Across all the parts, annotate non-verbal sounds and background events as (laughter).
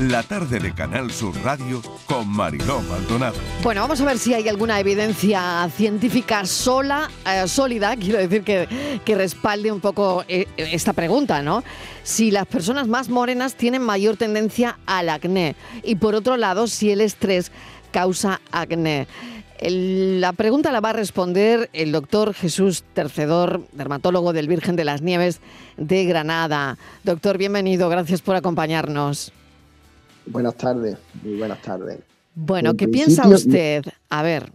la tarde de Canal Sur Radio con Mariló Maldonado. Bueno, vamos a ver si hay alguna evidencia científica sola, eh, sólida, (laughs) quiero decir, que, que respalde un poco eh, esta pregunta, ¿no? Si las personas más morenas tienen mayor tendencia al acné y por otro lado, si el estrés causa acné. la pregunta la va a responder el doctor Jesús Tercedor, dermatólogo del Virgen de las Nieves de Granada. Doctor, bienvenido, gracias por acompañarnos. Buenas tardes, muy buenas tardes. Bueno, ¿qué piensa usted? A ver.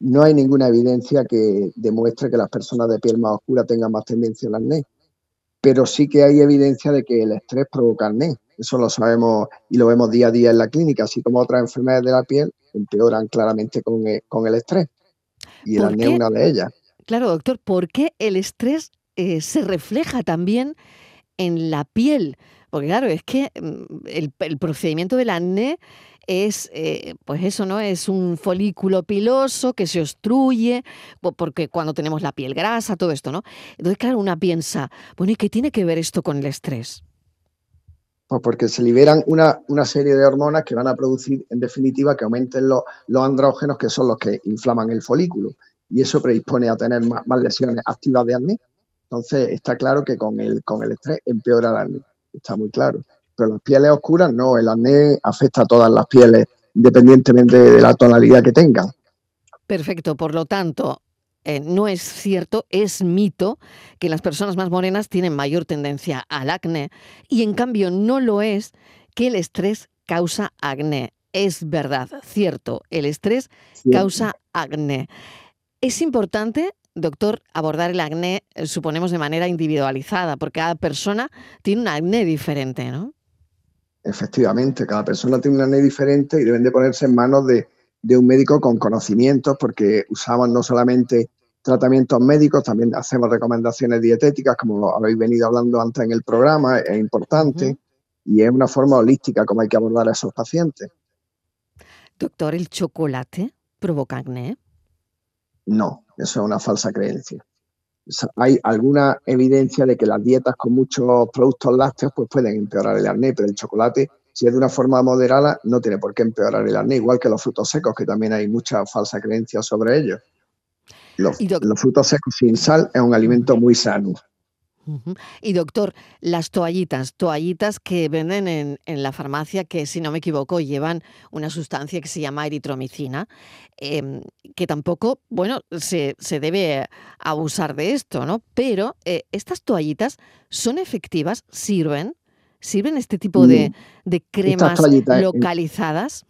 No hay ninguna evidencia que demuestre que las personas de piel más oscura tengan más tendencia al acné, pero sí que hay evidencia de que el estrés provoca acné. Eso lo sabemos y lo vemos día a día en la clínica, así como otras enfermedades de la piel empeoran claramente con el, con el estrés. Y el acné es una de ellas. Claro, doctor, ¿por qué el estrés eh, se refleja también en la piel? Porque claro, es que mm, el, procedimiento del acné es, eh, pues eso, ¿no? Es un folículo piloso que se obstruye, porque cuando tenemos la piel grasa, todo esto, ¿no? Entonces, claro, una piensa, bueno, ¿y qué tiene que ver esto con el estrés? Pues porque se liberan una, serie de hormonas que van a producir, en definitiva, que aumenten los, los andrógenos, que son los que inflaman el folículo. Y eso predispone a tener más, lesiones activas de acné. Entonces, está claro que con el, con el estrés empeora el acné está muy claro. Pero las pieles oscuras no, el acné afecta a todas las pieles, independientemente de la tonalidad que tengan. Perfecto, por lo tanto, eh, no es cierto, es mito que las personas más morenas tienen mayor tendencia al acné y en cambio no lo es que el estrés causa acné. Es verdad, cierto, el estrés causa acné. Es importante doctor, abordar el acné, eh, suponemos, de manera individualizada, porque cada persona tiene un acné diferente, ¿no? Efectivamente, cada persona tiene un acné diferente y deben de ponerse en manos de, un médico con conocimientos, porque usamos no solamente tratamientos médicos, también hacemos recomendaciones dietéticas, como habéis venido hablando antes en el programa, es importante, y es una forma holística como hay que abordar a esos pacientes. Doctor, ¿el chocolate provoca acné? No, eso es una falsa creencia. Hay alguna evidencia de que las dietas con muchos productos lácteos pues pueden empeorar el acné, pero el chocolate, si es de una forma moderada, no tiene por qué empeorar el acné, igual que los frutos secos, que también hay mucha falsa creencia sobre ellos. los frutos secos sin sal es un alimento muy sano. Y doctor, las toallitas, toallitas que venden en, la farmacia, que si no me equivoco llevan una sustancia que se llama eritromicina, em, que tampoco, bueno, se, debe abusar de esto, ¿no? Pero eh, estas toallitas son efectivas, sirven, sirven este tipo de, de cremas localizadas.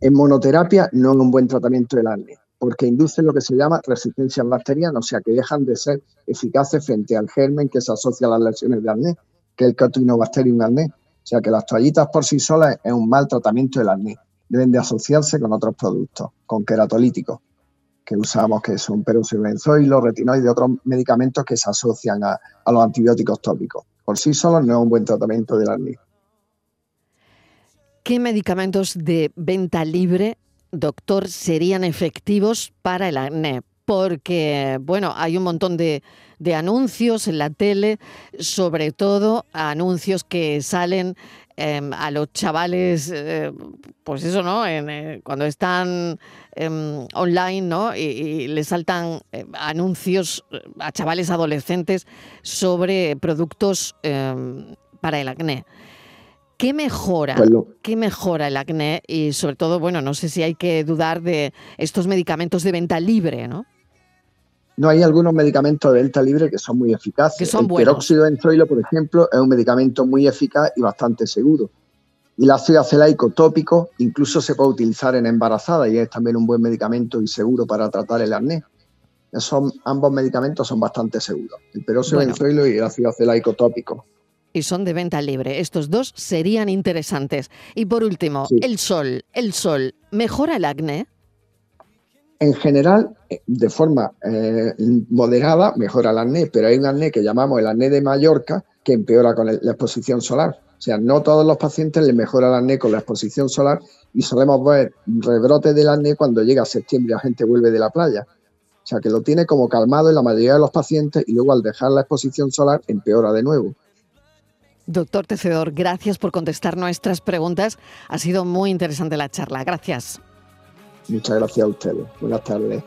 En monoterapia no es un buen tratamiento del acné porque inducen lo que se llama resistencia bacteriana, o sea que dejan de ser eficaces frente al germen que se asocia a las lesiones de acné, que es el Catinobacterium acné. O sea que las toallitas por sí solas es un mal tratamiento del acné. Deben de asociarse con otros productos, con queratolíticos que usamos, que son peroxbenzoilo, retinoides y otros medicamentos que se asocian a, a los antibióticos tópicos. Por sí solos no es un buen tratamiento del acné. ¿Qué medicamentos de venta libre doctor, serían efectivos para el acné? Porque, bueno, hay un montón de, anuncios en la tele, sobre todo anuncios que salen em, a los chavales, eh, pues eso, ¿no? Eh, cuando están em, online, ¿no? Y, y les saltan eh, anuncios a chavales adolescentes sobre productos em, para el acné. ¿Qué mejora? Pues ¿Qué mejora el acné? Y sobre todo, bueno, no sé si hay que dudar de estos medicamentos de venta libre, ¿no? No, hay algunos medicamentos de venta libre que son muy eficaces. Que son el buenos. peróxido de benzoilo, por ejemplo, es un medicamento muy eficaz y bastante seguro. Y el ácido acelaico tópico incluso se puede utilizar en embarazadas y es también un buen medicamento y seguro para tratar el acné. Son, ambos medicamentos son bastante seguros, el peróxido de benzoilo y el ácido acelaico tópico y son de venta libre. Estos dos serían interesantes. Y por último, el sol. ¿El sol mejora el acné? En general, de forma eh, moderada, mejora el acné, pero hay un acné que llamamos el acné de Mallorca que empeora con la exposición solar. O sea, no todos los pacientes les mejora el acné con la exposición solar y solemos ver rebrotes del acné cuando llega septiembre y la gente vuelve de la playa. O sea, que lo tiene como calmado en la mayoría de los pacientes y luego al dejar la exposición solar empeora de nuevo. Doctor Tecedor, gracias por contestar nuestras preguntas. Ha sido muy interesante la charla. Gracias. Muchas gracias a ustedes. Buenas tardes.